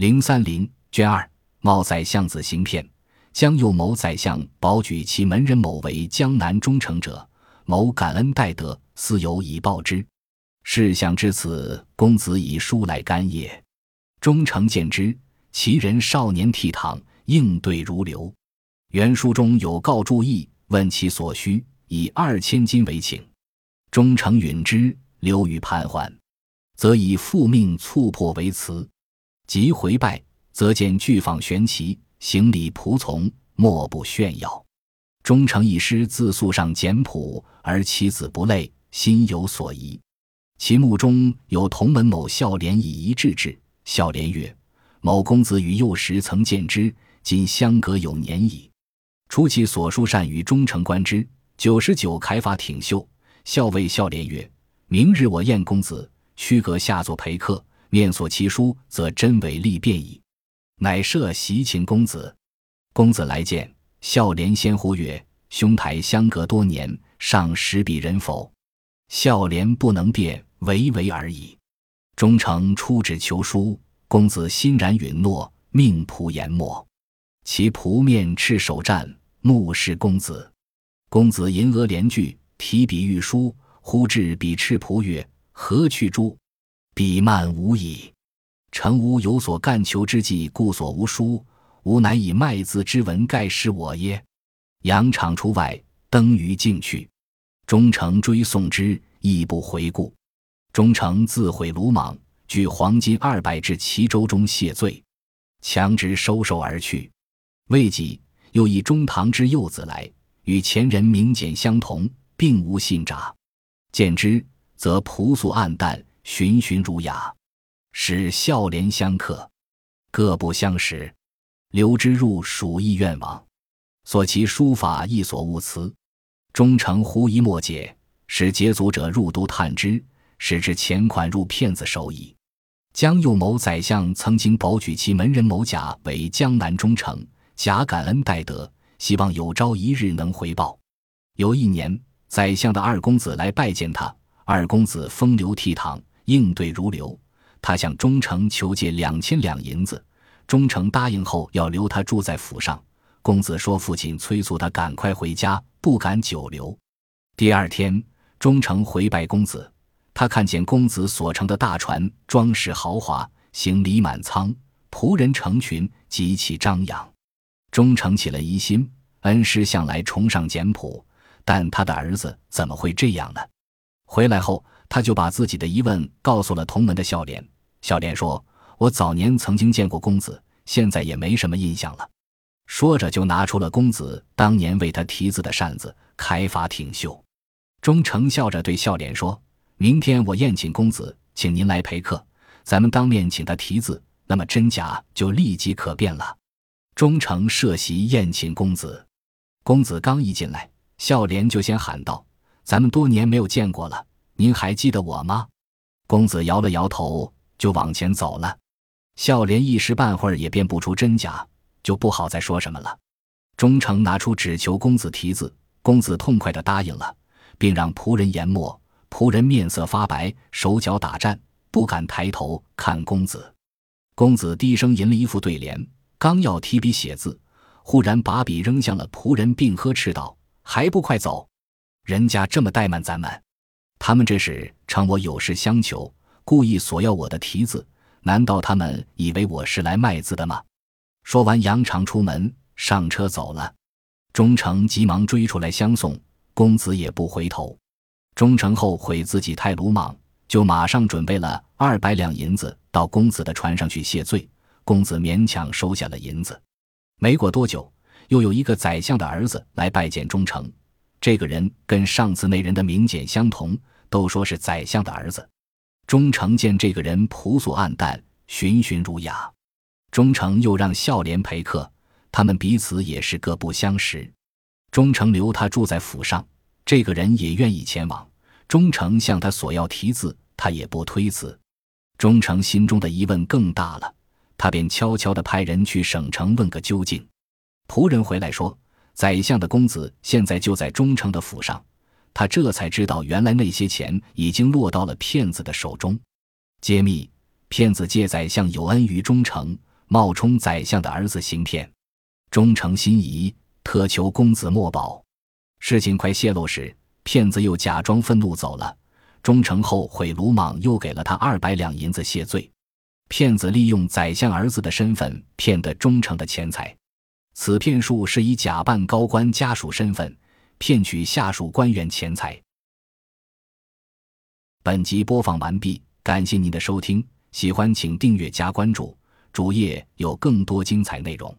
零三零卷二，茂宰相子行骗，将右谋宰相保举其门人某为江南忠诚者，某感恩戴德，私有以报之。事想至此，公子以书来干也。忠诚见之，其人少年倜傥，应对如流。原书中有告注意，问其所需，以二千金为请。忠诚允之，留于潘桓，则以复命促破为辞。即回拜，则见巨舫悬旗，行礼仆从，莫不炫耀。忠诚一师自素上简朴，而其子不累，心有所疑。其墓中有同门某孝廉以一致之。孝廉曰：“某公子与幼时曾见之，今相隔有年矣。初其所书善与忠诚观之，九十九楷法挺秀。孝谓孝廉曰：‘明日我宴公子，屈阁下座陪客。’”面所其书，则真伪立变矣。乃设席请公子。公子来见，孝廉先呼曰：“兄台相隔多年，尚识彼人否？”孝廉不能辩，唯唯而已。忠诚出旨求书，公子欣然允诺，命仆研墨。其仆面赤手战，目视公子。公子银额连句，提笔欲书，忽至彼赤仆曰：“何去诸？”彼慢无矣，诚无有所干求之计，故所无书。吾乃以卖字之文盖世我耶？扬场出外，登于境去。忠诚追送之，亦不回顾。忠诚自毁鲁莽，举黄金二百至齐州中谢罪，强直收手而去。未几，又以中堂之幼子来，与前人名简相同，并无信札。见之，则朴素暗淡。循循儒雅，使孝廉相克，各不相识。留之入蜀意愿往，所其书法亦所误辞。忠诚狐疑莫解，使劫族者入都探之，使之钱款入骗子手矣。江右某宰相曾经保举其门人某甲为江南忠诚，甲感恩戴德，希望有朝一日能回报。有一年，宰相的二公子来拜见他，二公子风流倜傥。应对如流，他向忠诚求借两千两银子，忠诚答应后要留他住在府上。公子说父亲催促他赶快回家，不敢久留。第二天，忠诚回拜公子，他看见公子所乘的大船装饰豪华，行李满仓，仆人成群，极其张扬。忠诚起了疑心，恩师向来崇尚简朴，但他的儿子怎么会这样呢？回来后。他就把自己的疑问告诉了同门的笑脸。笑脸说：“我早年曾经见过公子，现在也没什么印象了。”说着就拿出了公子当年为他题字的扇子，开法挺秀。忠诚笑着对笑脸说：“明天我宴请公子，请您来陪客，咱们当面请他题字，那么真假就立即可辨了。”忠诚设席宴请公子，公子刚一进来，笑脸就先喊道：“咱们多年没有见过了。”您还记得我吗？公子摇了摇头，就往前走了。孝廉一时半会儿也辨不出真假，就不好再说什么了。忠诚拿出纸求公子题字，公子痛快的答应了，并让仆人研墨。仆人面色发白，手脚打颤，不敢抬头看公子。公子低声吟了一副对联，刚要提笔写字，忽然把笔扔向了仆人，并呵斥道：“还不快走！人家这么怠慢咱们。”他们这是称我有事相求，故意索要我的题字。难道他们以为我是来卖字的吗？说完，扬长出门，上车走了。忠诚急忙追出来相送，公子也不回头。忠诚后悔自己太鲁莽，就马上准备了二百两银子到公子的船上去谢罪。公子勉强收下了银子。没过多久，又有一个宰相的儿子来拜见忠诚。这个人跟上次那人的名简相同。都说是宰相的儿子，忠诚见这个人朴素暗淡，循循儒雅。忠诚又让孝廉陪客，他们彼此也是各不相识。忠诚留他住在府上，这个人也愿意前往。忠诚向他索要题字，他也不推辞。忠诚心中的疑问更大了，他便悄悄地派人去省城问个究竟。仆人回来说，宰相的公子现在就在忠诚的府上。他这才知道，原来那些钱已经落到了骗子的手中。揭秘：骗子借宰相有恩于忠诚，冒充宰相的儿子行骗，忠诚心仪，特求公子莫保。事情快泄露时，骗子又假装愤怒走了。忠诚后悔鲁莽，又给了他二百两银子谢罪。骗子利用宰相儿子的身份骗得忠诚的钱财。此骗术是以假扮高官家属身份骗取下属官员钱财。本集播放完毕，感谢您的收听，喜欢请订阅加关注，主页有更多精彩内容。